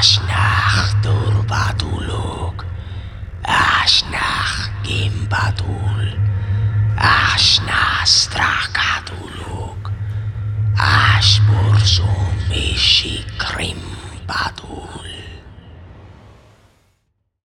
Asnach turbadulog. Asnach gimbadul. Asna strakadulog. Asborsum